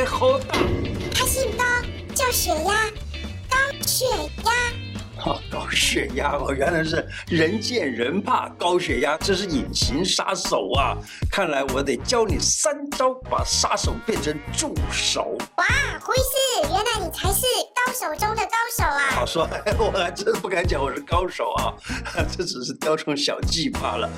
太好大。他姓高，叫血压，高血压。哦，高血压哦，原来是人见人怕高血压，这是隐形杀手啊！看来我得教你三招，把杀手变成助手。哇，胡医师，原来你才是高手中的高手啊！好说，我还真不敢讲我是高手啊，这只是雕虫小技罢了。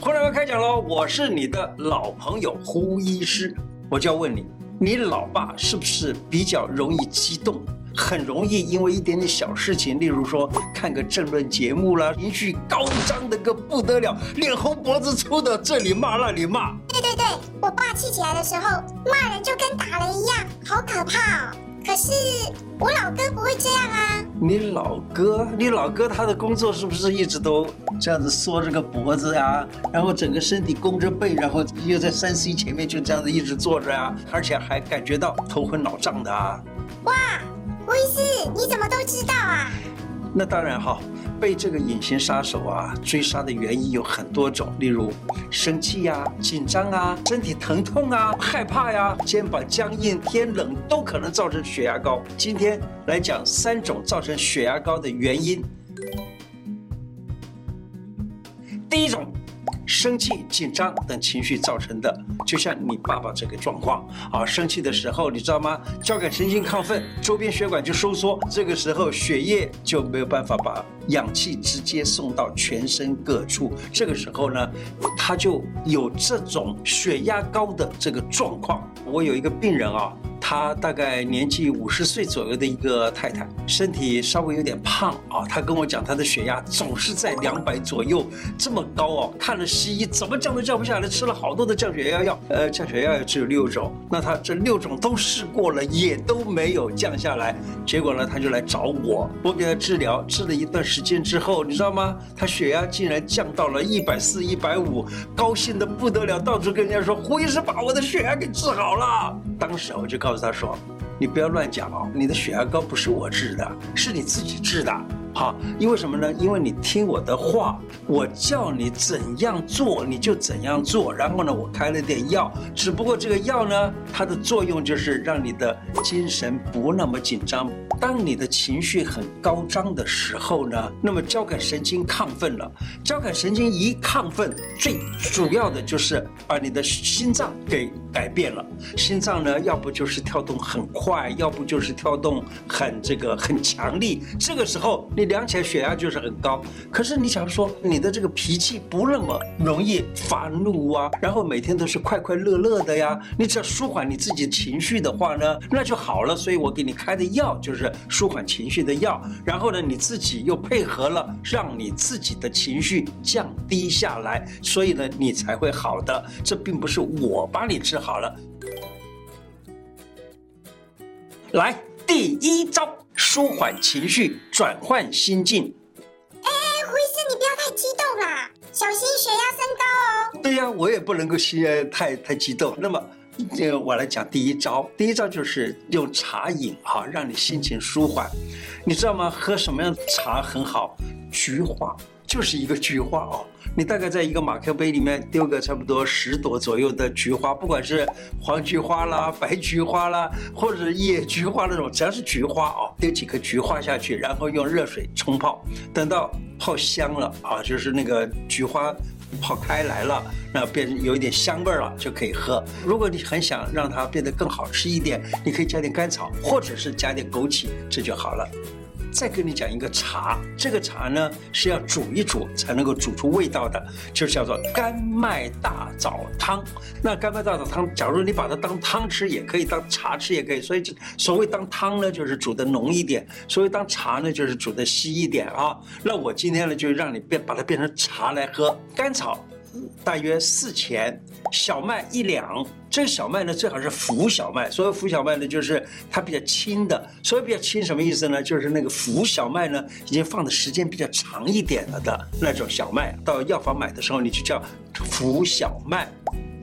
胡乃文开讲喽，我是你的老朋友胡医师，我就要问你，你老爸是不是比较容易激动？很容易因为一点点小事情，例如说看个政论节目啦，情绪高涨的个不得了，脸红脖子粗的，这里骂那里骂。对对对，我爸气起来的时候，骂人就跟打雷一样，好可怕哦。可是我老哥不会这样啊。你老哥，你老哥他的工作是不是一直都这样子缩着个脖子啊，然后整个身体弓着背，然后又在三 C 前面就这样子一直坐着啊，而且还感觉到头昏脑胀的啊。哇！胡医师，你怎么都知道啊？那当然哈，被这个隐形杀手啊追杀的原因有很多种，例如生气呀、啊、紧张啊、身体疼痛啊、害怕呀、肩膀僵硬、天冷都可能造成血压高。今天来讲三种造成血压高的原因。第一种。生气、紧张等情绪造成的，就像你爸爸这个状况啊，生气的时候，你知道吗？交感神经亢奋，周边血管就收缩，这个时候血液就没有办法把氧气直接送到全身各处，这个时候呢，他就有这种血压高的这个状况。我有一个病人啊。他大概年纪五十岁左右的一个太太，身体稍微有点胖啊。他跟我讲，他的血压总是在两百左右，这么高哦。看了西医怎么降都降不下来，吃了好多的降血压药，呃，降血压药只有六种，那他这六种都试过了，也都没有降下来。结果呢，他就来找我，我给他治疗，治了一段时间之后，你知道吗？他血压竟然降到了一百四、一百五，高兴的不得了，到处跟人家说：“胡医师把我的血压给治好了。”当时我就告告诉。他说：“你不要乱讲哦，你的血压高不是我治的，是你自己治的。好，因为什么呢？因为你听我的话，我叫你怎样做你就怎样做。然后呢，我开了点药，只不过这个药呢，它的作用就是让你的精神不那么紧张。”当你的情绪很高涨的时候呢，那么交感神经亢奋了。交感神经一亢奋，最主要的就是把你的心脏给改变了。心脏呢，要不就是跳动很快，要不就是跳动很这个很强力。这个时候你量起来血压就是很高。可是你假如说你的这个脾气不那么容易发怒啊，然后每天都是快快乐乐的呀，你只要舒缓你自己情绪的话呢，那就好了。所以我给你开的药就是。舒缓情绪的药，然后呢，你自己又配合了，让你自己的情绪降低下来，所以呢，你才会好的。这并不是我帮你治好了。来，第一招，舒缓情绪，转换心境。哎，胡医生，你不要太激动啦，小心血压升高哦。对呀，我也不能够心太太激动。那么。这个我来讲第一招，第一招就是用茶饮哈，让你心情舒缓。你知道吗？喝什么样的茶很好？菊花就是一个菊花哦。你大概在一个马克杯里面丢个差不多十朵左右的菊花，不管是黄菊花啦、白菊花啦，或者野菊花那种，只要是菊花哦，丢几颗菊花下去，然后用热水冲泡，等到泡香了啊，就是那个菊花。泡开来了，那变有一点香味儿了，就可以喝。如果你很想让它变得更好吃一点，你可以加点甘草，或者是加点枸杞，这就好了。再跟你讲一个茶，这个茶呢是要煮一煮才能够煮出味道的，就叫做甘麦大枣汤。那甘麦大枣汤，假如你把它当汤吃也可以，当茶吃也可以。所以所谓当汤呢，就是煮的浓一点；所谓当茶呢，就是煮的稀一点啊。那我今天呢，就让你变把它变成茶来喝，甘草。大约四钱，小麦一两。这个小麦呢，最好是浮小麦。所谓浮小麦呢，就是它比较轻的。所谓比较轻什么意思呢？就是那个浮小麦呢，已经放的时间比较长一点了的那种小麦。到药房买的时候，你就叫浮小麦。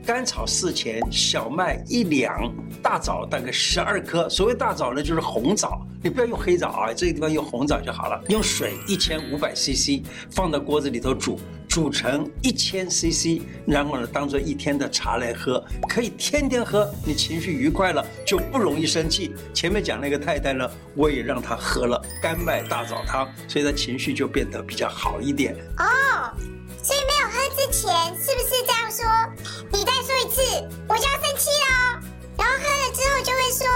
甘草四钱，小麦一两，大枣大概十二颗。所谓大枣呢，就是红枣，你不要用黑枣啊，这个地方用红枣就好了。用水一千五百 CC 放到锅子里头煮。煮成一千 CC，然后呢，当做一天的茶来喝，可以天天喝。你情绪愉快了，就不容易生气。前面讲那个太太呢，我也让她喝了甘麦大枣汤，所以她情绪就变得比较好一点。哦，所以没有喝之前是不是这样说？你再说一次，我就要生气了哦。然后喝了之后就会说，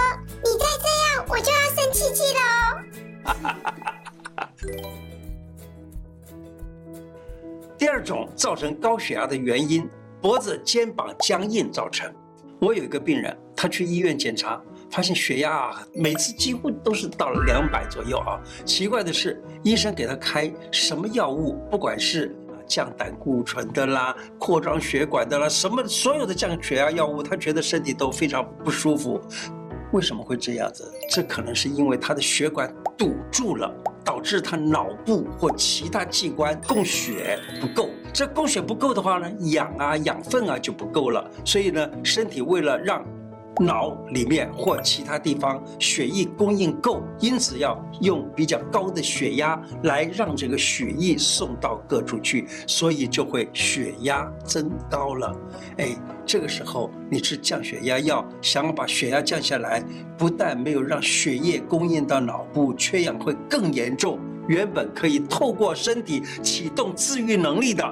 你再这样，我就要生气气了哦。第二种造成高血压的原因，脖子、肩膀僵硬造成。我有一个病人，他去医院检查，发现血压啊，每次几乎都是到了两百左右啊。奇怪的是，医生给他开什么药物，不管是降胆固醇的啦、扩张血管的啦，什么所有的降血压药物，他觉得身体都非常不舒服。为什么会这样子？这可能是因为他的血管堵住了。导致他脑部或其他器官供血不够，这供血不够的话呢，氧啊、养分啊就不够了。所以呢，身体为了让脑里面或其他地方血液供应够，因此要用比较高的血压来让这个血液送到各处去，所以就会血压增高了。哎，这个时候你吃降血压药，想要把血压降下来，不但没有让血液供应到脑部，缺氧会更严重。原本可以透过身体启动自愈能力的。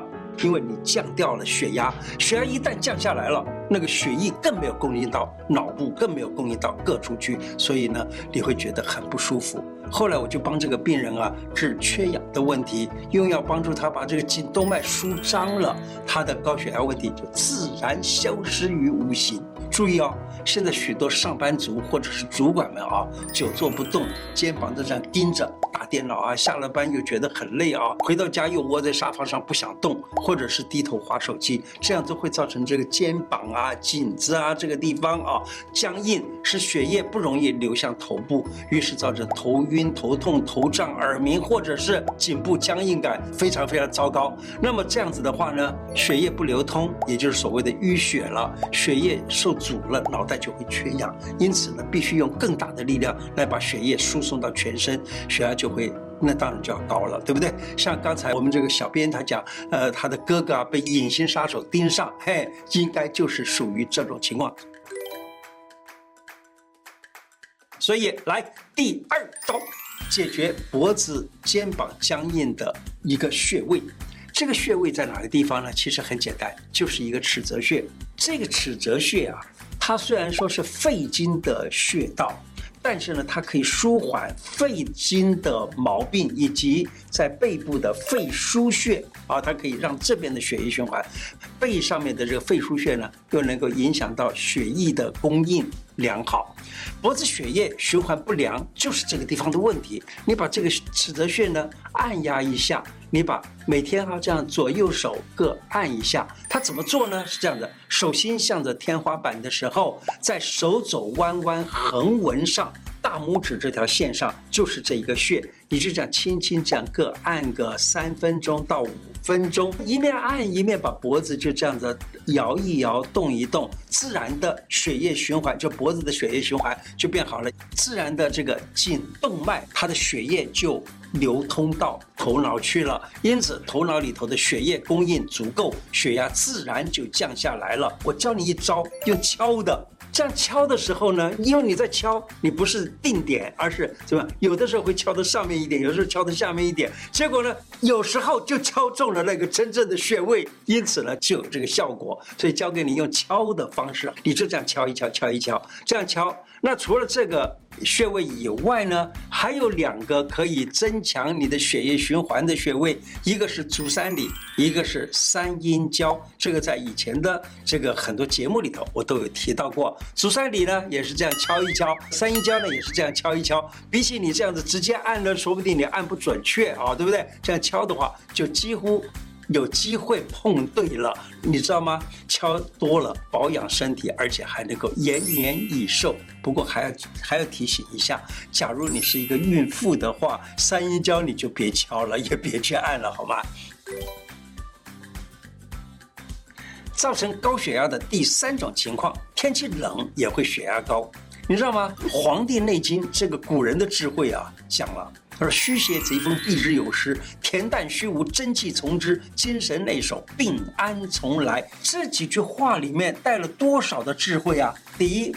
因为你降掉了血压，血压一旦降下来了，那个血液更没有供应到脑部，更没有供应到各处去，所以呢，你会觉得很不舒服。后来我就帮这个病人啊治缺氧的问题，用药帮助他把这个颈动脉舒张了，他的高血压问题就自然消失于无形。注意哦，现在许多上班族或者是主管们啊，久坐不动，肩膀都这样盯着。打电脑啊，下了班又觉得很累啊，回到家又窝在沙发上不想动，或者是低头划手机，这样都会造成这个肩膀啊、颈子啊这个地方啊僵硬，使血液不容易流向头部，于是造成头晕、头痛、头胀、耳鸣，或者是颈部僵硬感非常非常糟糕。那么这样子的话呢，血液不流通，也就是所谓的淤血了，血液受阻堵了，脑袋就会缺氧，因此呢，必须用更大的力量来把血液输送到全身，血压就。会，那当然就要高了，对不对？像刚才我们这个小编他讲，呃，他的哥哥啊被隐形杀手盯上，嘿，应该就是属于这种情况。所以来第二种解决脖子、肩膀僵硬的一个穴位，这个穴位在哪个地方呢？其实很简单，就是一个尺泽穴。这个尺泽穴啊，它虽然说是肺经的穴道。但是呢，它可以舒缓肺经的毛病，以及在背部的肺腧穴啊，它可以让这边的血液循环。背上面的这个肺腧穴呢，又能够影响到血液的供应良好。脖子血液循环不良，就是这个地方的问题。你把这个尺泽穴呢按压一下，你把每天哈这样左右手各按一下。它怎么做呢？是这样的，手心向着天花板的时候，在手肘弯弯横纹上。大拇指这条线上就是这一个穴，你就这样轻轻这样各按个三分钟到五分钟，一面按一面把脖子就这样子摇一摇、动一动，自然的血液循环，就脖子的血液循环就变好了，自然的这个颈动脉它的血液就流通到头脑去了，因此头脑里头的血液供应足够，血压自然就降下来了。我教你一招，用敲的。这样敲的时候呢，因为你在敲，你不是定点，而是怎么？有的时候会敲到上面一点，有的时候敲到下面一点，结果呢，有时候就敲中了那个真正的穴位，因此呢，就有这个效果。所以教给你用敲的方式，你就这样敲一敲，敲一敲，这样敲。那除了这个穴位以外呢，还有两个可以增强你的血液循环的穴位，一个是足三里，一个是三阴交。这个在以前的这个很多节目里头，我都有提到过。足三里呢也是这样敲一敲，三阴交呢也是这样敲一敲。比起你这样子直接按呢，说不定你按不准确啊，对不对？这样敲的话，就几乎。有机会碰对了，你知道吗？敲多了保养身体，而且还能够延年益寿。不过还要还要提醒一下，假如你是一个孕妇的话，三阴交你就别敲了，也别去按了，好吗？造成高血压的第三种情况，天气冷也会血压高，你知道吗？《黄帝内经》这个古人的智慧啊，讲了，他说：“虚邪贼风，避之有时；恬淡虚无，真气从之；精神内守，病安从来。”这几句话里面带了多少的智慧啊？第一，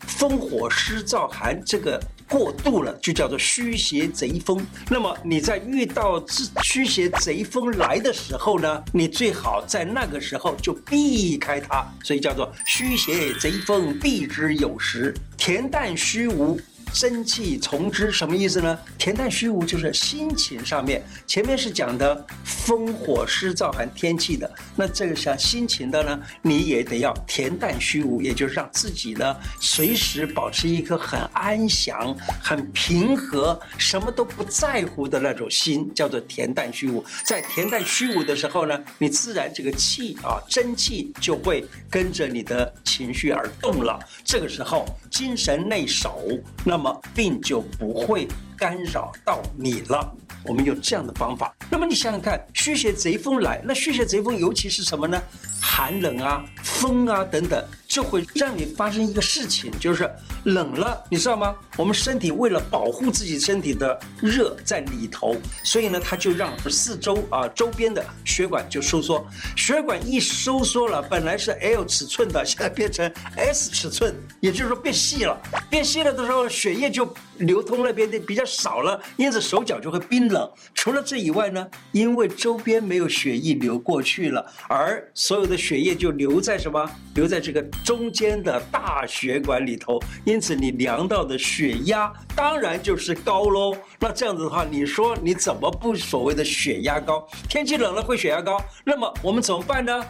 风火湿燥寒这个。过度了就叫做虚邪贼风。那么你在遇到这虚邪贼风来的时候呢，你最好在那个时候就避开它。所以叫做虚邪贼风避之有时，恬淡虚无。真气从之，什么意思呢？恬淡虚无就是心情上面，前面是讲的风火湿燥寒天气的，那这个像心情的呢，你也得要恬淡虚无，也就是让自己呢随时保持一颗很安详、很平和、什么都不在乎的那种心，叫做恬淡虚无。在恬淡虚无的时候呢，你自然这个气啊，真气就会跟着你的情绪而动了。这个时候精神内守，那。那么病就不会干扰到你了。我们有这样的方法。那么你想想看，虚邪贼风来，那虚邪贼风尤其是什么呢？寒冷啊，风啊等等。就会让你发生一个事情，就是冷了，你知道吗？我们身体为了保护自己身体的热在里头，所以呢，它就让四周啊周边的血管就收缩。血管一收缩了，本来是 L 尺寸的，现在变成 S 尺寸，也就是说变细了。变细了的时候，血液就流通那边的比较少了，因此手脚就会冰冷。除了这以外呢，因为周边没有血液流过去了，而所有的血液就留在什么？留在这个。中间的大血管里头，因此你量到的血压当然就是高喽。那这样子的话，你说你怎么不所谓的血压高？天气冷了会血压高，那么我们怎么办呢？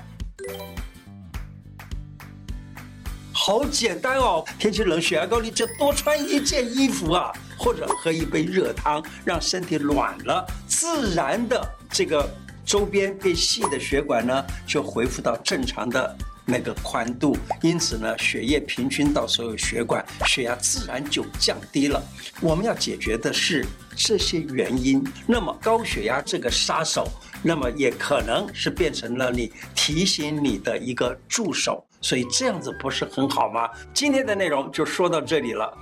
好简单哦，天气冷血压高，你就多穿一件衣服啊，或者喝一杯热汤，让身体暖了，自然的这个周边变细的血管呢，就恢复到正常的。那个宽度，因此呢，血液平均到所有血管，血压自然就降低了。我们要解决的是这些原因。那么高血压这个杀手，那么也可能是变成了你提醒你的一个助手。所以这样子不是很好吗？今天的内容就说到这里了。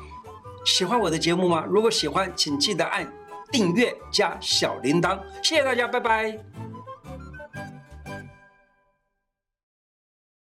喜欢我的节目吗？如果喜欢，请记得按订阅加小铃铛。谢谢大家，拜拜。